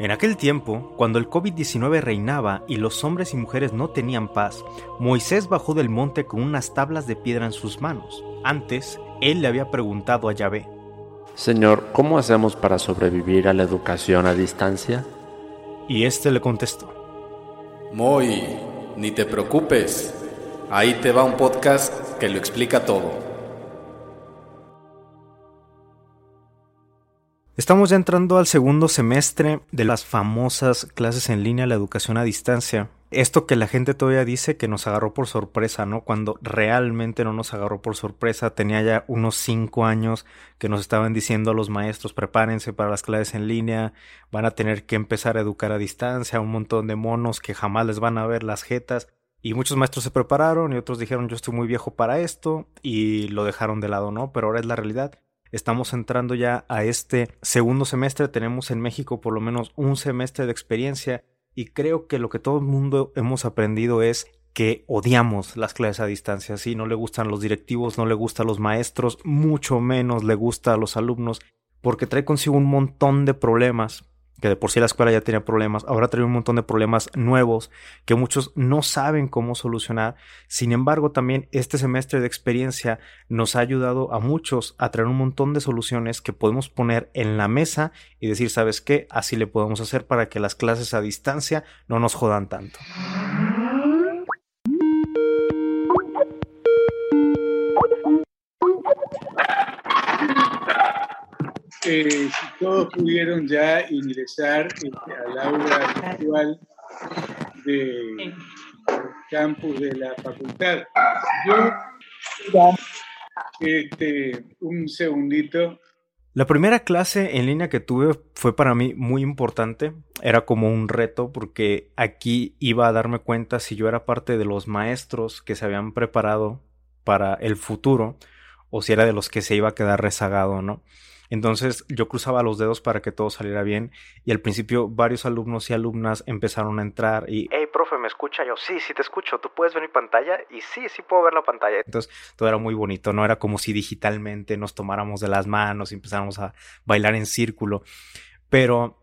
En aquel tiempo, cuando el COVID-19 reinaba y los hombres y mujeres no tenían paz, Moisés bajó del monte con unas tablas de piedra en sus manos. Antes, él le había preguntado a Yahvé, Señor, ¿cómo hacemos para sobrevivir a la educación a distancia? Y éste le contestó, Muy, ni te preocupes. Ahí te va un podcast que lo explica todo. Estamos ya entrando al segundo semestre de las famosas clases en línea, la educación a distancia. Esto que la gente todavía dice que nos agarró por sorpresa, ¿no? Cuando realmente no nos agarró por sorpresa, tenía ya unos cinco años que nos estaban diciendo a los maestros, prepárense para las clases en línea, van a tener que empezar a educar a distancia, un montón de monos que jamás les van a ver las jetas. Y muchos maestros se prepararon y otros dijeron yo estoy muy viejo para esto y lo dejaron de lado, ¿no? Pero ahora es la realidad. Estamos entrando ya a este segundo semestre, tenemos en México por lo menos un semestre de experiencia y creo que lo que todo el mundo hemos aprendido es que odiamos las clases a distancia, sí, no le gustan los directivos, no le gustan los maestros, mucho menos le gusta a los alumnos, porque trae consigo un montón de problemas que de por sí la escuela ya tenía problemas, ahora trae un montón de problemas nuevos que muchos no saben cómo solucionar. Sin embargo, también este semestre de experiencia nos ha ayudado a muchos a traer un montón de soluciones que podemos poner en la mesa y decir, ¿sabes qué? Así le podemos hacer para que las clases a distancia no nos jodan tanto. Si todos pudieron ya ingresar este, al aula virtual del campus de la facultad. Yo, este, un segundito. La primera clase en línea que tuve fue para mí muy importante. Era como un reto porque aquí iba a darme cuenta si yo era parte de los maestros que se habían preparado para el futuro o si era de los que se iba a quedar rezagado, ¿no? Entonces yo cruzaba los dedos para que todo saliera bien y al principio varios alumnos y alumnas empezaron a entrar y, hey, profe, ¿me escucha? Yo, sí, sí te escucho, ¿tú puedes ver mi pantalla? Y sí, sí puedo ver la pantalla. Entonces todo era muy bonito, no era como si digitalmente nos tomáramos de las manos y empezáramos a bailar en círculo, pero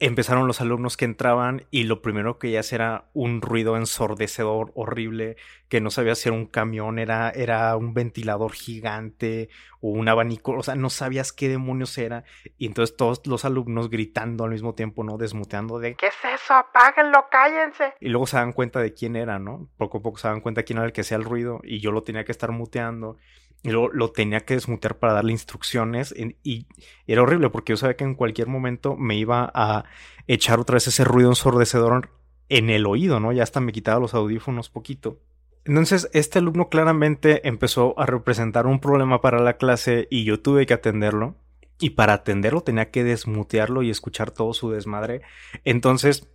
empezaron los alumnos que entraban y lo primero que ya era un ruido ensordecedor horrible, que no sabía si era un camión, era, era un ventilador gigante o un abanico, o sea, no sabías qué demonios era. Y entonces todos los alumnos gritando al mismo tiempo, ¿no? Desmuteando de, ¿qué es eso? Apáguenlo, cállense. Y luego se dan cuenta de quién era, ¿no? Poco a poco se dan cuenta de quién era el que hacía el ruido y yo lo tenía que estar muteando y luego lo tenía que desmutear para darle instrucciones y era horrible porque yo sabía que en cualquier momento me iba a echar otra vez ese ruido ensordecedor en el oído, ¿no? Ya hasta me quitaba los audífonos poquito. Entonces, este alumno claramente empezó a representar un problema para la clase y yo tuve que atenderlo. Y para atenderlo tenía que desmutearlo y escuchar todo su desmadre. Entonces,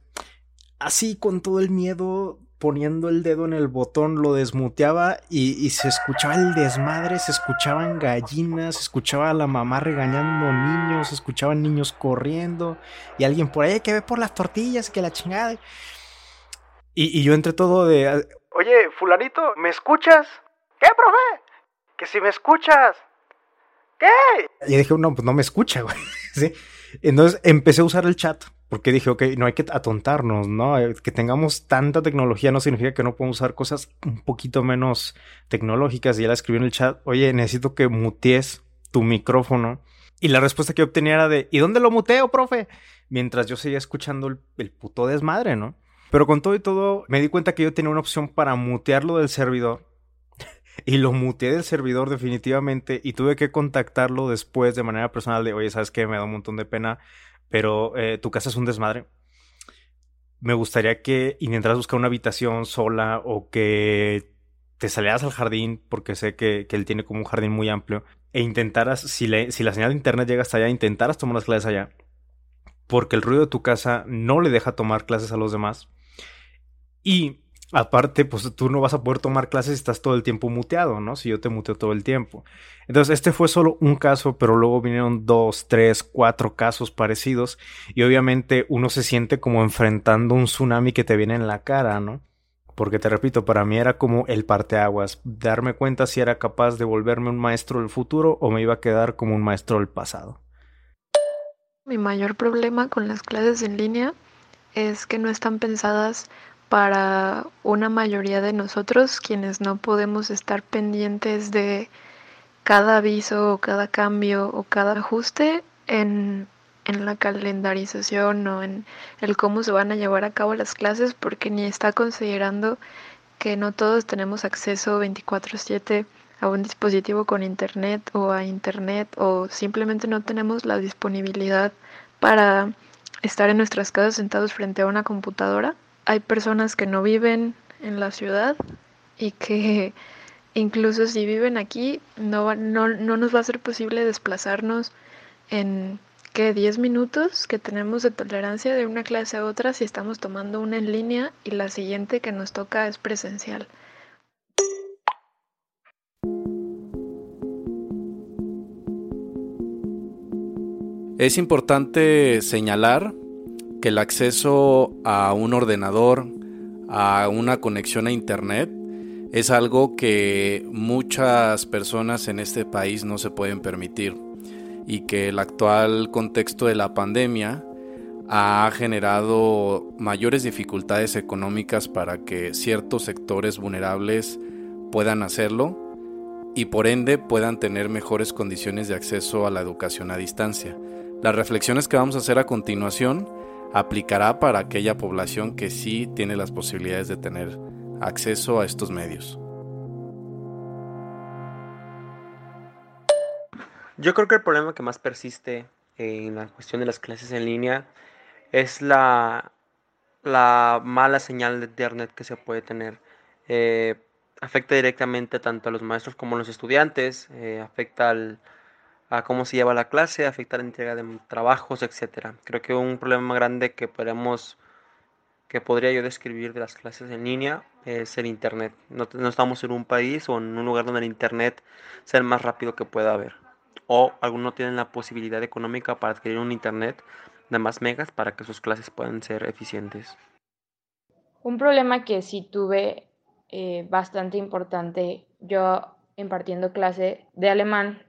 así con todo el miedo, poniendo el dedo en el botón, lo desmuteaba y, se escuchaba el desmadre, se escuchaban gallinas, se escuchaba a la mamá regañando niños, se escuchaban niños corriendo y alguien por ahí que ve por las tortillas, que la chingada. Y, y yo entre todo de, oye, fulanito, ¿me escuchas? ¿Qué, profe? Que si me escuchas. ¿Qué? Y dije, no, pues no me escucha, güey. ¿Sí? Entonces empecé a usar el chat porque dije, ok, no hay que atontarnos, ¿no? Eh, que tengamos tanta tecnología no significa que no podemos usar cosas un poquito menos tecnológicas. Y ya la escribí en el chat, oye, necesito que mutees tu micrófono. Y la respuesta que obtenía era de, ¿y dónde lo muteo, profe? Mientras yo seguía escuchando el, el puto desmadre, ¿no? Pero con todo y todo, me di cuenta que yo tenía una opción para mutearlo del servidor. y lo muteé del servidor definitivamente y tuve que contactarlo después de manera personal de, oye, ¿sabes qué? Me da un montón de pena pero eh, tu casa es un desmadre. Me gustaría que intentaras buscar una habitación sola o que te salieras al jardín, porque sé que, él tiene como un jardín muy amplio, e intentaras, si, si la señal de internet llega hasta allá, intentaras tomar las clases allá, porque el ruido de tu casa no le deja tomar clases a los demás. Y Aparte, pues tú no vas a poder tomar clases si estás todo el tiempo muteado, ¿no? Si yo te muteo todo el tiempo. Entonces, este fue solo un caso, pero luego vinieron dos, tres, cuatro casos parecidos. Y obviamente uno se siente como enfrentando un tsunami que te viene en la cara, ¿no? Porque te repito, para mí era como el parteaguas, darme cuenta si era capaz de volverme un maestro del futuro o me iba a quedar como un maestro del pasado. Mi mayor problema con las clases en línea es que no están pensadas para una mayoría de nosotros quienes no podemos estar pendientes de cada aviso o cada cambio o cada ajuste en, en la calendarización o en el cómo se van a llevar a cabo las clases porque ni está considerando que no todos tenemos acceso 24/7 a un dispositivo con internet o a internet o simplemente no tenemos la disponibilidad para estar en nuestras casas sentados frente a una computadora hay personas que no viven en la ciudad y que incluso si viven aquí no, no, no nos va a ser posible desplazarnos en que 10 minutos que tenemos de tolerancia de una clase a otra si estamos tomando una en línea y la siguiente que nos toca es presencial. Es importante señalar que el acceso a un ordenador, a una conexión a Internet, es algo que muchas personas en este país no se pueden permitir y que el actual contexto de la pandemia ha generado mayores dificultades económicas para que ciertos sectores vulnerables puedan hacerlo y por ende puedan tener mejores condiciones de acceso a la educación a distancia. Las reflexiones que vamos a hacer a continuación aplicará para aquella población que sí tiene las posibilidades de tener acceso a estos medios. Yo creo que el problema que más persiste en la cuestión de las clases en línea es la, la mala señal de internet que se puede tener. Eh, afecta directamente tanto a los maestros como a los estudiantes, eh, afecta al, a cómo se lleva la clase, afecta la entrega de trabajos, etcétera. Creo que un problema grande que podemos que podría yo describir de las clases en línea es el internet. No, no, estamos en un país o en un lugar donde el internet sea el más rápido que pueda haber. O algunos no tienen la posibilidad económica para adquirir un internet de más megas para que sus clases puedan ser eficientes. Un problema que sí tuve eh, bastante importante yo impartiendo clase de alemán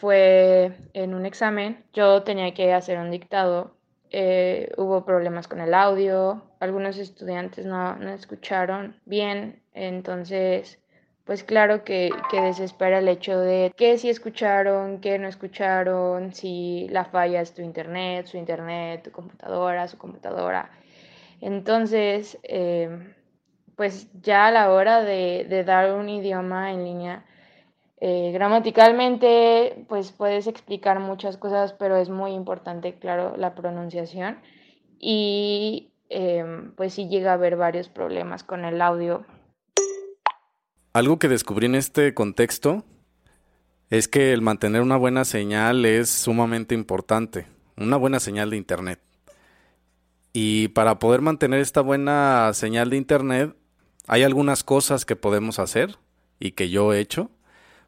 fue en un examen. Yo tenía que hacer un dictado. Eh, hubo problemas con el audio. Algunos estudiantes no, no escucharon bien. Entonces, pues claro que, que, desespera el hecho de que si escucharon, que no escucharon, si la falla es tu internet, su internet, tu computadora, su computadora. Entonces, eh, pues ya a la hora de, de dar un idioma en línea, eh, gramaticalmente, pues puedes explicar muchas cosas, pero es muy importante, claro, la pronunciación. Y eh, pues sí llega a haber varios problemas con el audio. Algo que descubrí en este contexto es que el mantener una buena señal es sumamente importante, una buena señal de Internet. Y para poder mantener esta buena señal de Internet, hay algunas cosas que podemos hacer y que yo he hecho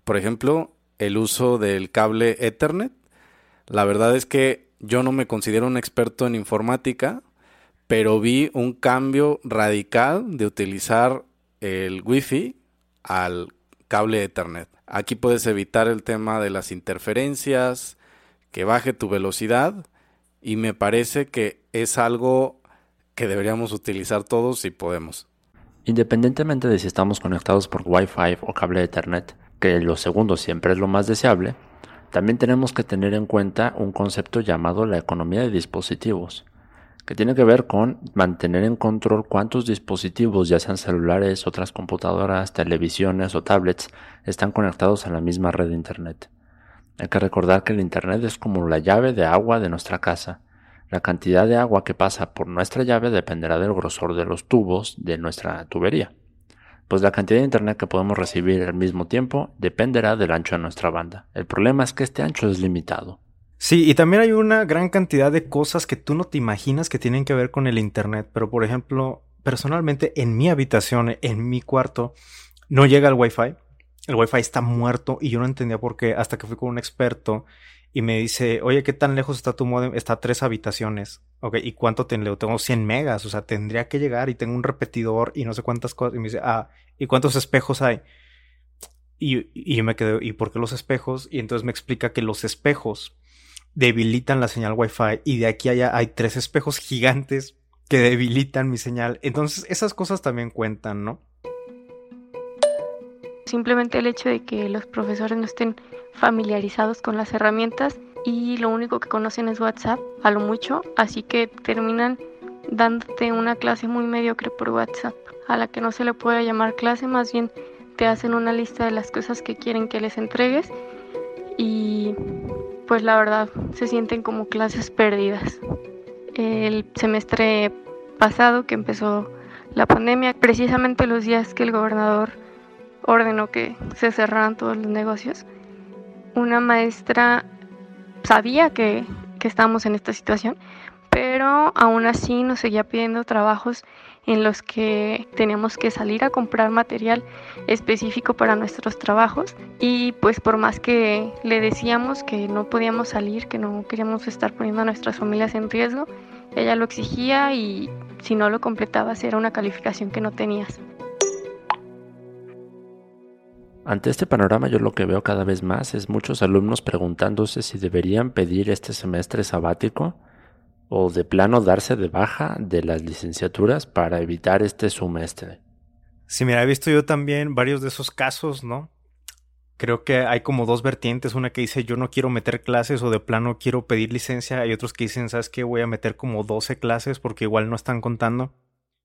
por ejemplo, el uso del cable Ethernet. La verdad es que yo no me considero un experto en informática, pero vi un cambio radical de utilizar el Wi-Fi al cable Ethernet. Aquí puedes evitar el tema de las interferencias, que baje tu velocidad y me parece que es algo que deberíamos utilizar todos si podemos. Independientemente de si estamos conectados por Wi-Fi o cable Ethernet, que lo segundo siempre es lo más deseable, también tenemos que tener en cuenta un concepto llamado la economía de dispositivos, que tiene que ver con mantener en control cuántos dispositivos, ya sean celulares, otras computadoras, televisiones o tablets, están conectados a la misma red de Internet. Hay que recordar que el Internet es como la llave de agua de nuestra casa. La cantidad de agua que pasa por nuestra llave dependerá del grosor de los tubos de nuestra tubería pues la cantidad de internet que podemos recibir al mismo tiempo dependerá del ancho de nuestra banda. El problema es que este ancho es limitado. Sí, y también hay una gran cantidad de cosas que tú no te imaginas que tienen que ver con el internet, pero por ejemplo, personalmente en mi habitación, en mi cuarto, no llega el wifi. El wifi está muerto y yo no entendía por qué hasta que fui con un experto y me dice, oye, ¿qué tan lejos está tu modem? Está a tres habitaciones. Ok, ¿y cuánto tengo? Tengo 100 megas, o sea, tendría que llegar y tengo un repetidor y no sé cuántas cosas. Y me dice, ah, ¿y cuántos espejos hay? Y, y yo me quedé, ¿y por qué los espejos? Y entonces me explica que los espejos debilitan la señal Wi-Fi y de aquí allá hay tres espejos gigantes que debilitan mi señal. Entonces esas cosas también cuentan, ¿no? Simplemente el hecho de que los profesores no estén familiarizados con las herramientas y lo único que conocen es WhatsApp, a lo mucho, así que terminan dándote una clase muy mediocre por WhatsApp, a la que no se le puede llamar clase, más bien te hacen una lista de las cosas que quieren que les entregues y pues la verdad se sienten como clases perdidas. El semestre pasado que empezó la pandemia, precisamente los días que el gobernador ordenó que se cerraran todos los negocios, una maestra sabía que, que estábamos en esta situación, pero aún así nos seguía pidiendo trabajos en los que teníamos que salir a comprar material específico para nuestros trabajos y pues por más que le decíamos que no podíamos salir, que no queríamos estar poniendo a nuestras familias en riesgo, ella lo exigía y si no lo completabas era una calificación que no tenías. Ante este panorama yo lo que veo cada vez más es muchos alumnos preguntándose si deberían pedir este semestre sabático o de plano darse de baja de las licenciaturas para evitar este semestre. Sí, mira, he visto yo también varios de esos casos, ¿no? Creo que hay como dos vertientes, una que dice yo no quiero meter clases o de plano quiero pedir licencia, hay otros que dicen, ¿sabes qué? Voy a meter como 12 clases porque igual no están contando.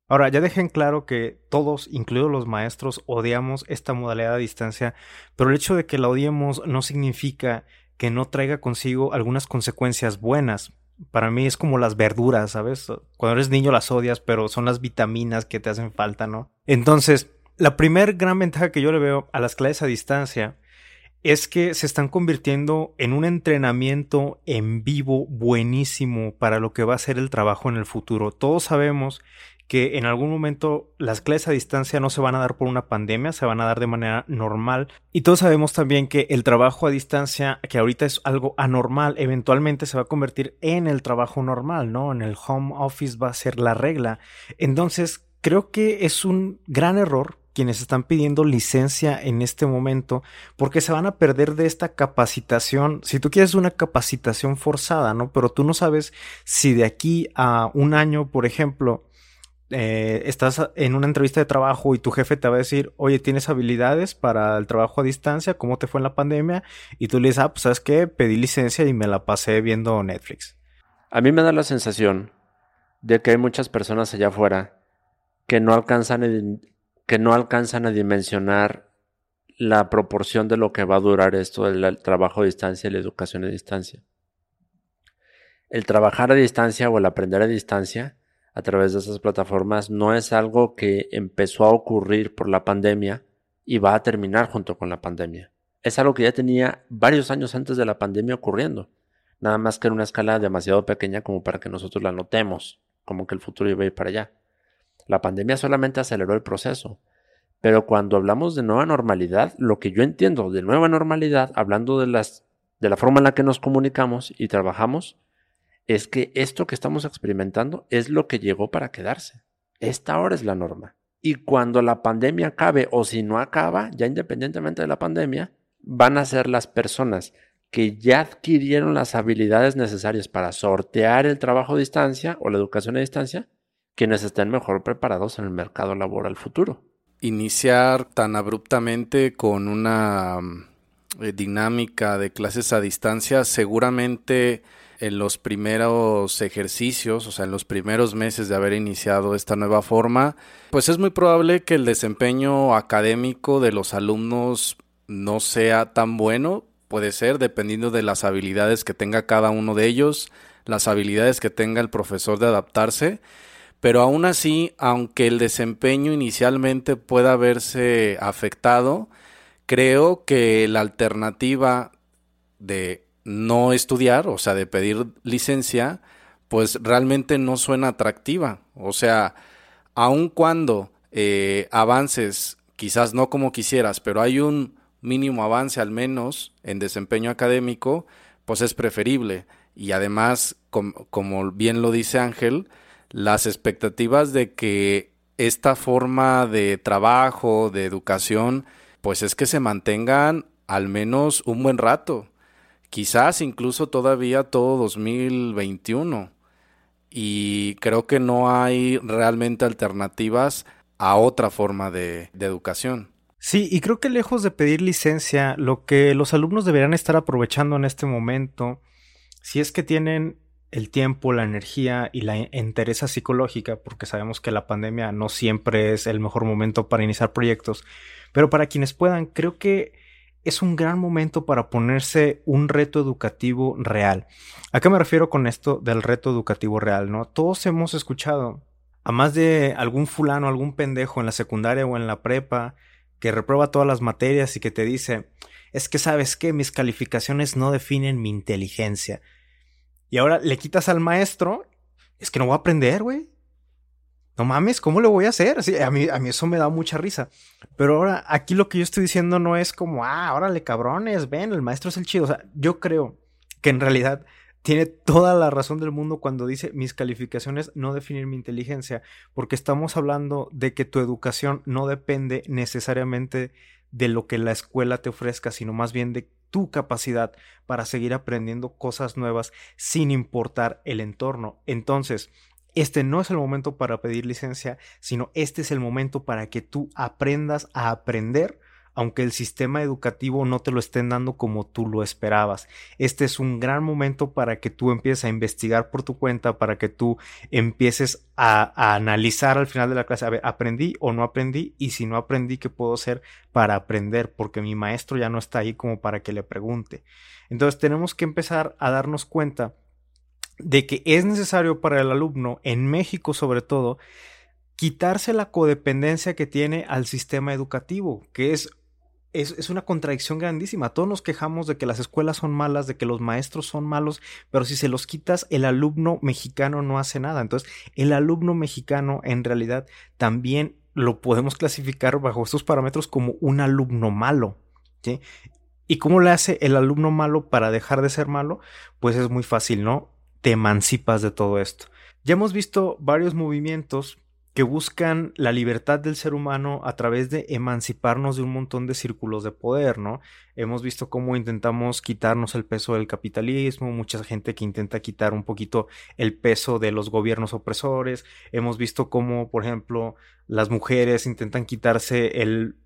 Ahora, ya dejen claro que todos, incluidos los maestros, odiamos esta modalidad a distancia, pero el hecho de que la odiemos no significa que no traiga consigo algunas consecuencias buenas. Para mí es como las verduras, ¿sabes? Cuando eres niño las odias, pero son las vitaminas que te hacen falta, ¿no? Entonces, la primer gran ventaja que yo le veo a las clases a distancia es que se están convirtiendo en un entrenamiento en vivo buenísimo para lo que va a ser el trabajo en el futuro. Todos sabemos que en algún momento las clases a distancia no se van a dar por una pandemia, se van a dar de manera normal. Y todos sabemos también que el trabajo a distancia, que ahorita es algo anormal, eventualmente se va a convertir en el trabajo normal, ¿no? En el home office va a ser la regla. Entonces, creo que es un gran error quienes están pidiendo licencia en este momento, porque se van a perder de esta capacitación. Si tú quieres una capacitación forzada, ¿no? Pero tú no sabes si de aquí a un año, por ejemplo, eh, estás en una entrevista de trabajo y tu jefe te va a decir, oye, ¿tienes habilidades para el trabajo a distancia? ¿Cómo te fue en la pandemia? Y tú le dices, ah, pues sabes qué, pedí licencia y me la pasé viendo Netflix. A mí me da la sensación de que hay muchas personas allá afuera que no alcanzan, que no alcanzan a dimensionar la proporción de lo que va a durar esto del trabajo a distancia y la educación a distancia. El trabajar a distancia o el aprender a distancia a través de esas plataformas no es algo que empezó a ocurrir por la pandemia y va a terminar junto con la pandemia. Es algo que ya tenía varios años antes de la pandemia ocurriendo, nada más que en una escala demasiado pequeña como para que nosotros la notemos, como que el futuro iba a ir para allá. La pandemia solamente aceleró el proceso, pero cuando hablamos de nueva normalidad, lo que yo entiendo de nueva normalidad, hablando de las de la forma en la que nos comunicamos y trabajamos, es que esto que estamos experimentando es lo que llegó para quedarse. Esta ahora es la norma. Y cuando la pandemia acabe o si no acaba, ya independientemente de la pandemia, van a ser las personas que ya adquirieron las habilidades necesarias para sortear el trabajo a distancia o la educación a distancia, quienes estén mejor preparados en el mercado laboral futuro. Iniciar tan abruptamente con una eh, dinámica de clases a distancia seguramente en los primeros ejercicios, o sea, en los primeros meses de haber iniciado esta nueva forma, pues es muy probable que el desempeño académico de los alumnos no sea tan bueno, puede ser, dependiendo de las habilidades que tenga cada uno de ellos, las habilidades que tenga el profesor de adaptarse, pero aún así, aunque el desempeño inicialmente pueda verse afectado, creo que la alternativa de no estudiar, o sea, de pedir licencia, pues realmente no suena atractiva. O sea, aun cuando eh, avances, quizás no como quisieras, pero hay un mínimo avance al menos en desempeño académico, pues es preferible. Y además, como bien lo dice Ángel, las expectativas de que esta forma de trabajo, de educación, pues es que se mantengan al menos un buen rato quizás incluso todavía todo 2021. Y creo que no hay realmente alternativas a otra forma de, educación. Sí, y creo que lejos de pedir licencia, lo que los alumnos deberían estar aprovechando en este momento, si es que tienen el tiempo, la energía y la entereza psicológica, porque sabemos que la pandemia no siempre es el mejor momento para iniciar proyectos, pero para quienes puedan, creo que es un gran momento para ponerse un reto educativo real. ¿A qué me refiero con esto del reto educativo real? ¿No? Todos hemos escuchado a más de algún fulano, algún pendejo en la secundaria o en la prepa que reprueba todas las materias y que te dice, es que sabes que mis calificaciones no definen mi inteligencia. Y ahora le quitas al maestro, es que no voy a aprender, güey no mames, ¿cómo lo voy a hacer? Así, a, mí, a mí eso me da mucha risa. Pero ahora, aquí lo que yo estoy diciendo no es como, ah, órale, cabrones, ven, el maestro es el chido. O sea, yo creo que en realidad tiene toda la razón del mundo cuando dice mis calificaciones no definen mi inteligencia, porque estamos hablando de que tu educación no depende necesariamente de lo que la escuela te ofrezca, sino más bien de tu capacidad para seguir aprendiendo cosas nuevas sin importar el entorno. Entonces, este no es el momento para pedir licencia, sino este es el momento para que tú aprendas a aprender aunque el sistema educativo no te lo estén dando como tú lo esperabas. Este es un gran momento para que tú empieces a investigar por tu cuenta, para que tú empieces a, analizar al final de la clase, a ver, aprendí o no aprendí, y si no aprendí, ¿qué puedo hacer para aprender? Porque mi maestro ya no está ahí como para que le pregunte. Entonces tenemos que empezar a darnos cuenta de que es necesario para el alumno, en México sobre todo, quitarse la codependencia que tiene al sistema educativo, que es, es, una contradicción grandísima. Todos nos quejamos de que las escuelas son malas, de que los maestros son malos, pero si se los quitas, el alumno mexicano no hace nada. Entonces, el alumno mexicano en realidad también lo podemos clasificar bajo estos parámetros como un alumno malo. ¿Y cómo le hace el alumno malo para dejar de ser malo? Pues es muy fácil, ¿no? Te emancipas de todo esto. Ya hemos visto varios movimientos que buscan la libertad del ser humano a través de emanciparnos de un montón de círculos de poder, ¿no? Hemos visto cómo intentamos quitarnos el peso del capitalismo, mucha gente que intenta quitar un poquito el peso de los gobiernos opresores, hemos visto cómo, por ejemplo, las mujeres intentan quitarse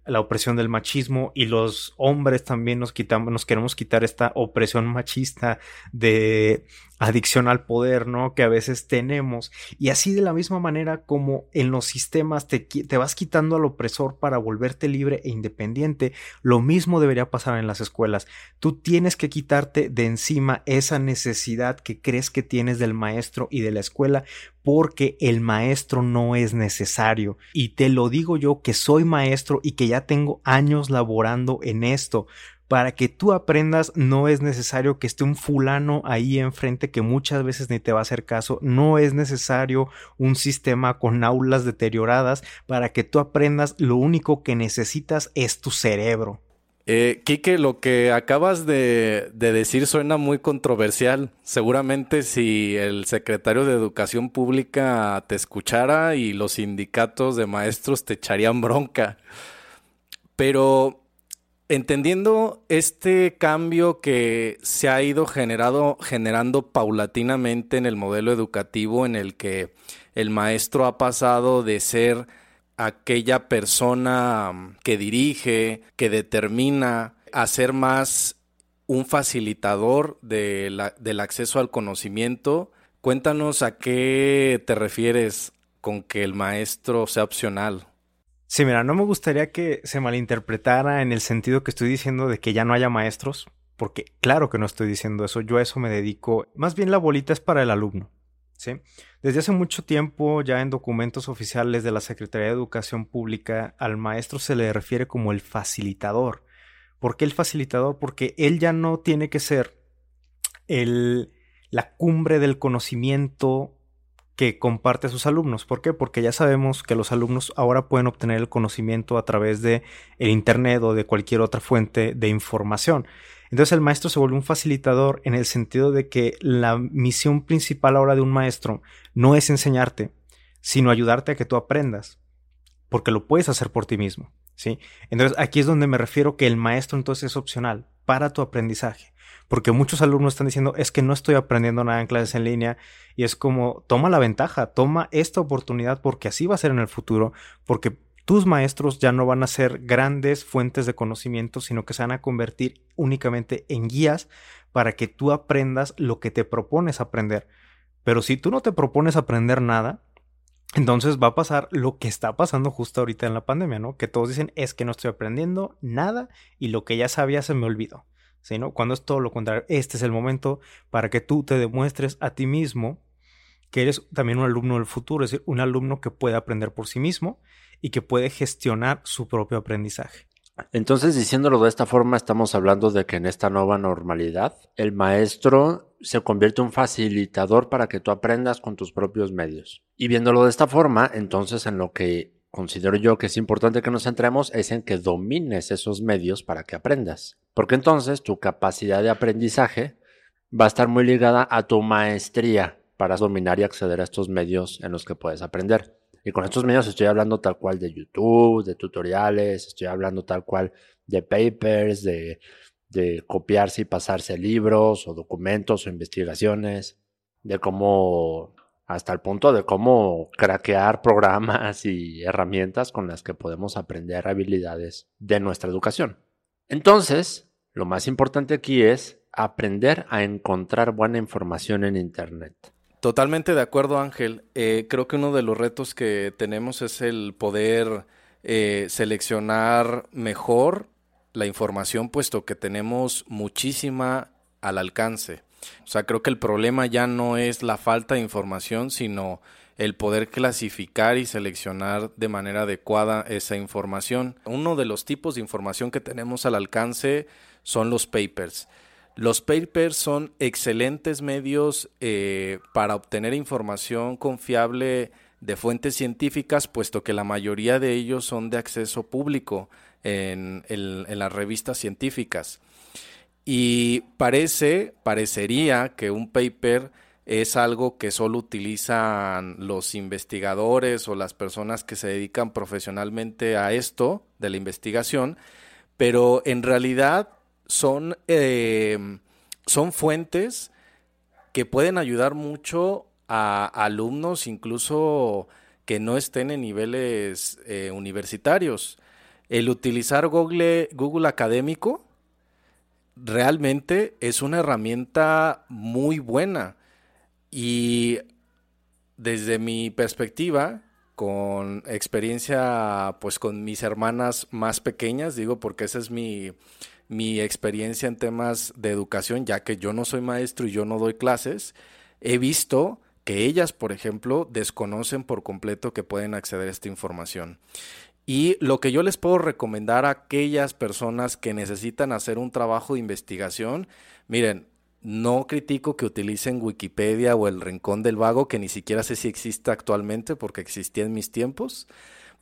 la opresión del machismo y los hombres también nos queremos quitar esta opresión machista de adicción al poder, ¿no? Que a veces tenemos. Y así de la misma manera como en los sistemas te, te vas quitando al opresor para volverte libre e independiente, lo mismo debería pasar en las escuelas. Tú tienes que quitarte de encima esa necesidad que crees que tienes del maestro y de la escuela porque el maestro no es necesario. Y te lo digo yo que soy maestro y que ya tengo años laborando en esto. Para que tú aprendas no es necesario que esté un fulano ahí enfrente que muchas veces ni te va a hacer caso. No es necesario un sistema con aulas deterioradas. Para que tú aprendas lo único que necesitas es tu cerebro. Eh, Quique, lo que acabas de, decir suena muy controversial. Seguramente si el secretario de Educación Pública te escuchara y los sindicatos de maestros te echarían bronca. Pero entendiendo este cambio que se ha ido generado, generando paulatinamente en el modelo educativo en el que el maestro ha pasado de ser aquella persona mm, que dirige, que determina, a ser más un facilitador de del acceso al conocimiento. Cuéntanos a qué te refieres con que el maestro sea opcional. Sí, mira, no me gustaría que se malinterpretara en el sentido que estoy diciendo de que ya no haya maestros, porque claro que no estoy diciendo eso, yo a eso me dedico. Más bien la bolita es para el alumno. Desde hace mucho tiempo, ya en documentos oficiales de la Secretaría de Educación Pública, al maestro se le refiere como el facilitador. ¿Por qué el facilitador? Porque él ya no tiene que ser el, la cumbre del conocimiento que comparte a sus alumnos. ¿Por qué? Porque ya sabemos que los alumnos ahora pueden obtener el conocimiento a través de el internet o de cualquier otra fuente de información. Entonces el maestro se vuelve un facilitador en el sentido de que la misión principal ahora de un maestro no es enseñarte, sino ayudarte a que tú aprendas, porque lo puedes hacer por ti mismo, ¿sí? Entonces aquí es donde me refiero que el maestro entonces es opcional para tu aprendizaje. Porque muchos alumnos están diciendo, es que no estoy aprendiendo nada en clases en línea. Y es como, toma la ventaja, toma esta oportunidad porque así va a ser en el futuro. Porque tus maestros ya no van a ser grandes fuentes de conocimiento, sino que se van a convertir únicamente en guías para que tú aprendas lo que te propones aprender. Pero si tú no te propones aprender nada, entonces va a pasar lo que está pasando justo ahorita en la pandemia, ¿no? Que todos dicen es que no estoy aprendiendo nada y lo que ya sabía se me olvidó. ¿Sí? Cuando es todo lo contrario, este es el momento para que tú te demuestres a ti mismo que eres también un alumno del futuro, es decir, un alumno que puede aprender por sí mismo y que puede gestionar su propio aprendizaje. Entonces, diciéndolo de esta forma, estamos hablando de que en esta nueva normalidad, el maestro se convierte en un facilitador para que tú aprendas con tus propios medios. Y viéndolo de esta forma, entonces en lo que considero yo que es importante que nos centremos es en que domines esos medios para que aprendas. Porque entonces tu capacidad de aprendizaje va a estar muy ligada a tu maestría para dominar y acceder a estos medios en los que puedes aprender. Y con estos medios estoy hablando tal cual de YouTube, de tutoriales, estoy hablando tal cual de papers, de, copiarse y pasarse libros o documentos o investigaciones, de cómo, hasta el punto de cómo craquear programas y herramientas con las que podemos aprender habilidades de nuestra educación. Entonces, lo más importante aquí es aprender a encontrar buena información en Internet. Totalmente de acuerdo, Ángel. Eh, creo que uno de los retos que tenemos es el poder eh, seleccionar mejor la información, puesto que tenemos muchísima al alcance. O sea, creo que el problema ya no es la falta de información, sino el poder clasificar y seleccionar de manera adecuada esa información. Uno de los tipos de información que tenemos al alcance son los papers. Los papers son excelentes medios eh, para obtener información confiable de fuentes científicas, puesto que la mayoría de ellos son de acceso público en, en las revistas científicas. Y parece, parecería que un paper es algo que solo utilizan los investigadores o las personas que se dedican profesionalmente a esto de la investigación, pero en realidad son, em, son fuentes que pueden ayudar mucho a, alumnos incluso que no estén en niveles eh, universitarios. El utilizar Google, Google Académico realmente es una herramienta muy buena y desde mi perspectiva, con experiencia pues con mis hermanas más pequeñas, digo porque esa es mi, mi experiencia en temas de educación, ya que yo no soy maestro y yo no doy clases, he visto que ellas, por ejemplo, desconocen por completo que pueden acceder a esta información. Y lo que yo les puedo recomendar a aquellas personas que necesitan hacer un trabajo de investigación, miren, no critico que utilicen Wikipedia o el Rincón del Vago, que ni siquiera sé si existe actualmente porque existía en mis tiempos,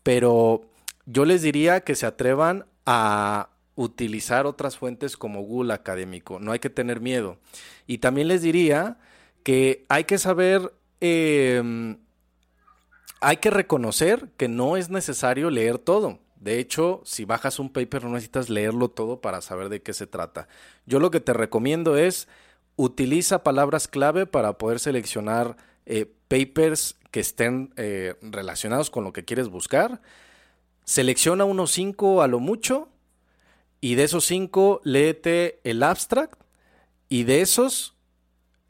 pero yo les diría que se atrevan a utilizar otras fuentes como Google Académico. No hay que tener miedo. Y también les diría que hay que saber, em, hay que reconocer que no es necesario leer todo. De hecho, si bajas un paper no necesitas leerlo todo para saber de qué se trata. Yo lo que te recomiendo es utiliza palabras clave para poder seleccionar eh, papers que estén eh, relacionados con lo que quieres buscar. Selecciona unos cinco a lo mucho y de esos cinco, léete el abstract y de esos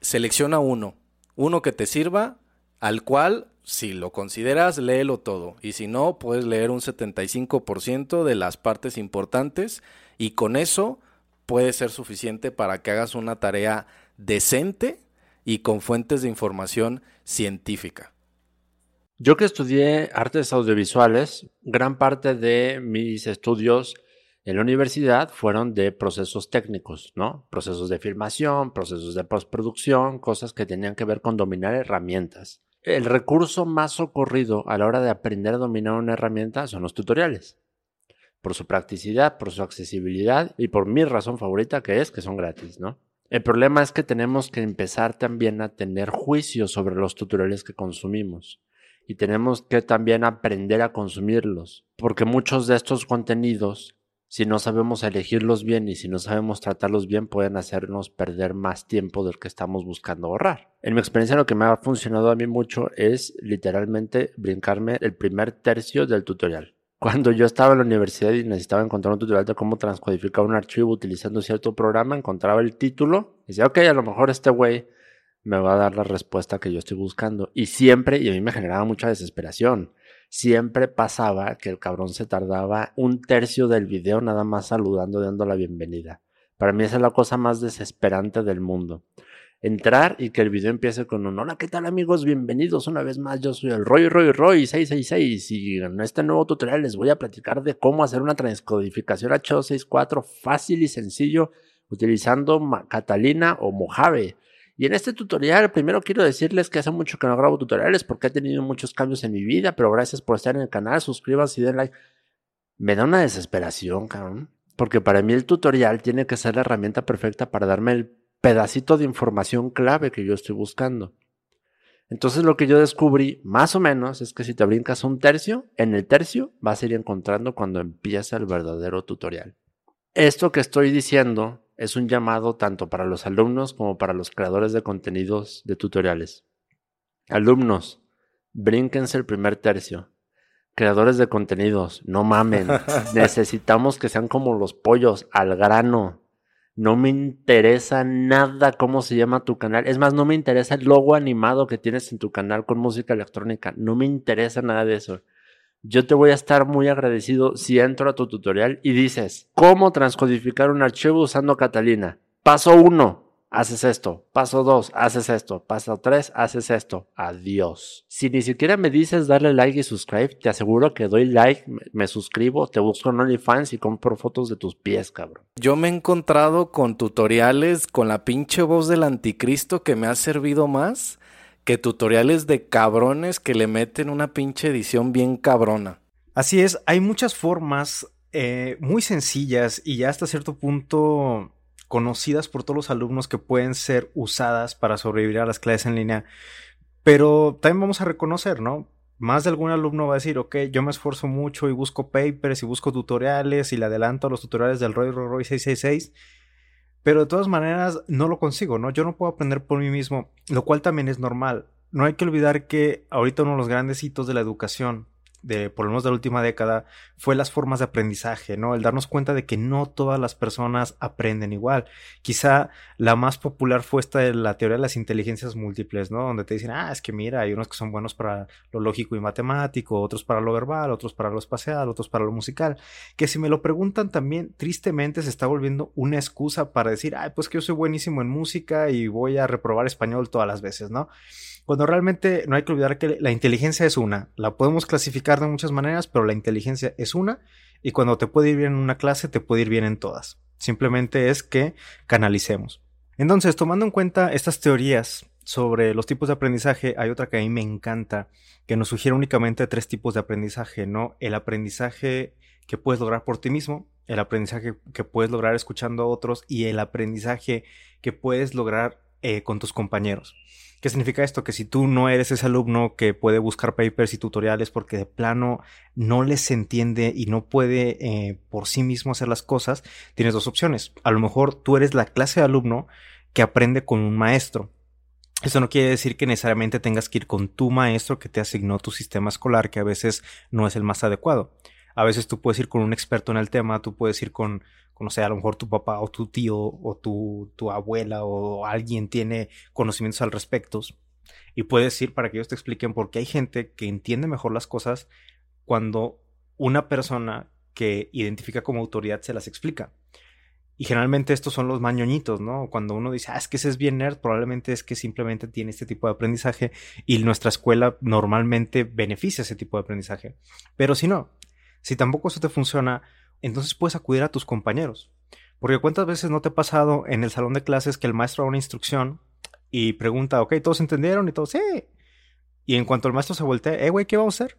selecciona uno. Uno que te sirva, al cual, si lo consideras, léelo todo. Y si no, puedes leer un 75% de las partes importantes y con eso puede ser suficiente para que hagas una tarea decente y con fuentes de información científica. Yo que estudié artes audiovisuales, gran parte de mis estudios en la universidad fueron de procesos técnicos, ¿no? Procesos de filmación, procesos de postproducción, cosas que tenían que ver con dominar herramientas. El recurso más socorrido a la hora de aprender a dominar una herramienta son los tutoriales. Por su practicidad, por su accesibilidad y por mi razón favorita que es que son gratis, ¿no? El problema es que tenemos que empezar también a tener juicio sobre los tutoriales que consumimos y tenemos que también aprender a consumirlos, porque muchos de estos contenidos Si no sabemos elegirlos bien y si no sabemos tratarlos bien, pueden hacernos perder más tiempo del que estamos buscando ahorrar. En mi experiencia, lo que me ha funcionado a mí mucho es literalmente brincarme el primer tercio del tutorial. Cuando yo estaba en la universidad y necesitaba encontrar un tutorial de cómo transcodificar un archivo utilizando cierto programa, encontraba el título y decía, ok, a lo mejor este güey me va a dar la respuesta que yo estoy buscando. Y siempre, y a mí me generaba mucha desesperación, siempre pasaba que el cabrón se tardaba un tercio del video nada más saludando, dando la bienvenida. Para mí esa es la cosa más desesperante del mundo entrar y que el video empiece con un hola, ¿qué tal amigos? Bienvenidos una vez más, yo soy el Roy Roy Roy 666 y en este nuevo tutorial les voy a platicar de cómo hacer una transcodificación H264 fácil y sencillo utilizando Catalina o Mojave. Y en este tutorial primero quiero decirles que hace mucho que no grabo tutoriales porque he tenido muchos cambios en mi vida, pero gracias por estar en el canal, suscríbanse y den like. Me da una desesperación, cabrón. Porque para mí el tutorial tiene que ser la herramienta perfecta para darme el pedacito de información clave que yo estoy buscando. Entonces lo que yo descubrí, más o menos, es que si te brincas un tercio, en el tercio vas a ir encontrando cuando empieza el verdadero tutorial. Esto que estoy diciendo es un llamado tanto para los alumnos como para los creadores de contenidos de tutoriales. Alumnos, brínquense el primer tercio. Creadores de contenidos, no mamen. Necesitamos que sean como los pollos, al grano. No me interesa nada cómo se llama tu canal. Es más, no me interesa el logo animado que tienes en tu canal con música electrónica. No me interesa nada de eso. Yo te voy a estar muy agradecido si entro a tu tutorial y dices, ¿cómo transcodificar un archivo usando Catalina? Paso 1 haces esto. Paso 2, haces esto. Paso 3, haces esto. Adiós. Si ni siquiera me dices darle like y subscribe, te aseguro que doy like, me, suscribo, te busco en OnlyFans y compro fotos de tus pies, cabrón. Yo me he encontrado con tutoriales con la pinche voz del anticristo que me ha servido más que tutoriales de cabrones que le meten una pinche edición bien cabrona. Así es, hay muchas formas eh, muy sencillas y ya hasta cierto punto conocidas por todos los alumnos que pueden ser usadas para sobrevivir a las clases en línea. Pero también vamos a reconocer, ¿no? Más de algún alumno va a decir, ok, yo me esfuerzo mucho y busco papers y busco tutoriales y le adelanto a los tutoriales del Roy Roy Roy 666, pero de todas maneras no lo consigo, ¿no? Yo no puedo aprender por mí mismo, lo cual también es normal. No hay que olvidar que ahorita uno de los grandes hitos de la educación de por lo menos de la última década fue las formas de aprendizaje, ¿no? El darnos cuenta de que no todas las personas aprenden igual. Quizá la más popular fue esta de la teoría de las inteligencias múltiples, ¿no? Donde te dicen, ah, es que mira, hay unos que son buenos para lo lógico y matemático, otros para lo verbal, otros para lo espacial, otros para lo musical. Que si me lo preguntan también, tristemente se está volviendo una excusa para decir, ay, pues que yo soy buenísimo en música y voy a reprobar español todas las veces, ¿no? Cuando realmente no hay que olvidar que la inteligencia es una. La podemos clasificar de muchas maneras, pero la inteligencia es una. Y cuando te puede ir bien en una clase, te puede ir bien en todas. Simplemente es que canalicemos. Entonces, tomando en cuenta estas teorías sobre los tipos de aprendizaje, hay otra que a mí me encanta, que nos sugiere únicamente tres tipos de aprendizaje, ¿no? El aprendizaje que puedes lograr por ti mismo, el aprendizaje que puedes lograr escuchando a otros y el aprendizaje que puedes lograr eh, con tus compañeros. ¿Qué significa esto? Que si tú no eres ese alumno que puede buscar papers y tutoriales porque de plano no les entiende y no puede eh, por sí mismo hacer las cosas, tienes dos opciones. A lo mejor tú eres la clase de alumno que aprende con un maestro. Eso no quiere decir que necesariamente tengas que ir con tu maestro que te asignó tu sistema escolar, que a veces no es el más adecuado. A veces tú puedes ir con un experto en el tema, tú puedes ir con no sé, a lo mejor tu papá o tu tío o tu, tu abuela o alguien tiene conocimientos al respecto y puedes ir para que ellos te expliquen porque hay gente que entiende mejor las cosas cuando una persona que identifica como autoridad se las explica. Y generalmente estos son los mañoñitos, ¿no? Cuando uno dice, ah, es que ese es bien nerd, probablemente es que simplemente tiene este tipo de aprendizaje y nuestra escuela normalmente beneficia ese tipo de aprendizaje. Pero si no, si tampoco eso te funciona, entonces puedes acudir a tus compañeros. Porque cuántas veces no te ha pasado en el salón de clases que el maestro da una instrucción y pregunta, ok, ¿todos entendieron? Y todos, sí. Y en cuanto el maestro se voltea, eh, güey, ¿qué vamos a hacer?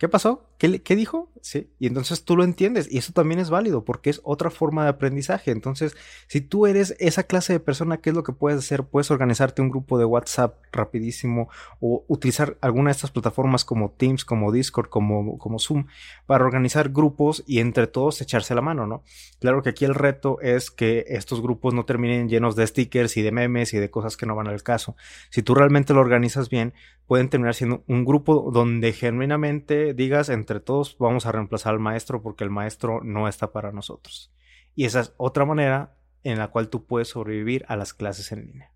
¿Qué pasó? ¿Qué, ¿Qué, dijo? Sí. Y entonces tú lo entiendes. Y eso también es válido porque es otra forma de aprendizaje. Entonces, si tú eres esa clase de persona, ¿qué es lo que puedes hacer? Puedes organizarte un grupo de WhatsApp rapidísimo o utilizar alguna de estas plataformas como Teams, como Discord, como, como Zoom, para organizar grupos y entre todos echarse la mano, ¿no? Claro que aquí el reto es que estos grupos no terminen llenos de stickers y de memes y de cosas que no van al caso. Si tú realmente lo organizas bien, pueden terminar siendo un grupo donde genuinamente digas entre todos vamos a reemplazar al maestro porque el maestro no está para nosotros. Y esa es otra manera en la cual tú puedes sobrevivir a las clases en línea.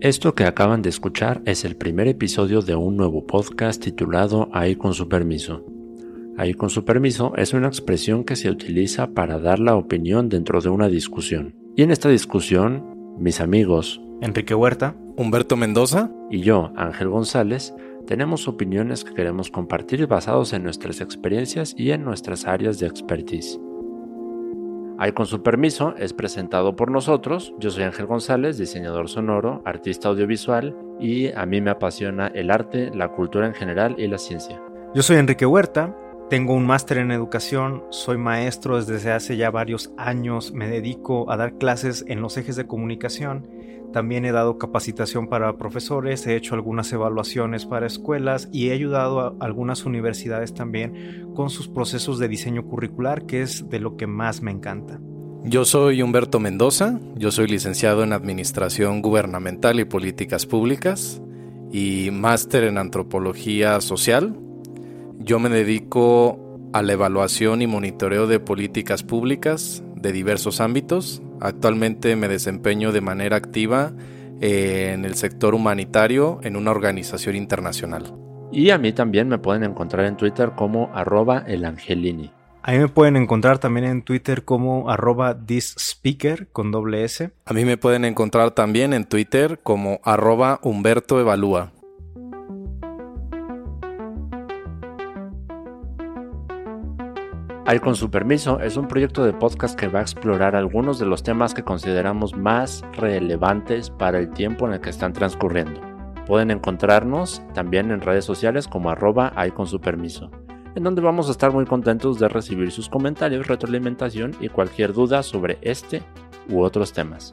Esto que acaban de escuchar es el primer episodio de un nuevo podcast titulado Ahí con su permiso. Ahí con su permiso es una expresión que se utiliza para dar la opinión dentro de una discusión. Y en esta discusión, mis amigos Enrique Huerta, Humberto Mendoza y yo, Ángel González, tenemos opiniones que queremos compartir basados en nuestras experiencias y en nuestras áreas de expertise. Ahí con su permiso es presentado por nosotros. Yo soy Ángel González, diseñador sonoro, artista audiovisual y a mí me apasiona el arte, la cultura en general y la ciencia. Yo soy Enrique Huerta, tengo un máster en educación, soy maestro desde hace ya varios años, me dedico a dar clases en los ejes de comunicación también he dado capacitación para profesores, he hecho algunas evaluaciones para escuelas y he ayudado a algunas universidades también con sus procesos de diseño curricular, que es de lo que más me encanta. Yo soy Humberto Mendoza, yo soy licenciado en Administración Gubernamental y Políticas Públicas y máster en Antropología Social. Yo me dedico a la evaluación y monitoreo de políticas públicas de diversos ámbitos, Actualmente me desempeño de manera activa eh, en el sector humanitario en una organización internacional. Y a mí también me pueden encontrar en Twitter como arroba elangelini. A mí me pueden encontrar también en Twitter como arroba thisspeaker con doble S. A mí me pueden encontrar también en Twitter como arroba Humberto Evalúa. Ahí con su permiso es un proyecto de podcast que va a explorar algunos de los temas que consideramos más relevantes para el tiempo en el que están transcurriendo. Pueden encontrarnos también en redes sociales como arroba con su permiso, en donde vamos a estar muy contentos de recibir sus comentarios, retroalimentación y cualquier duda sobre este u otros temas.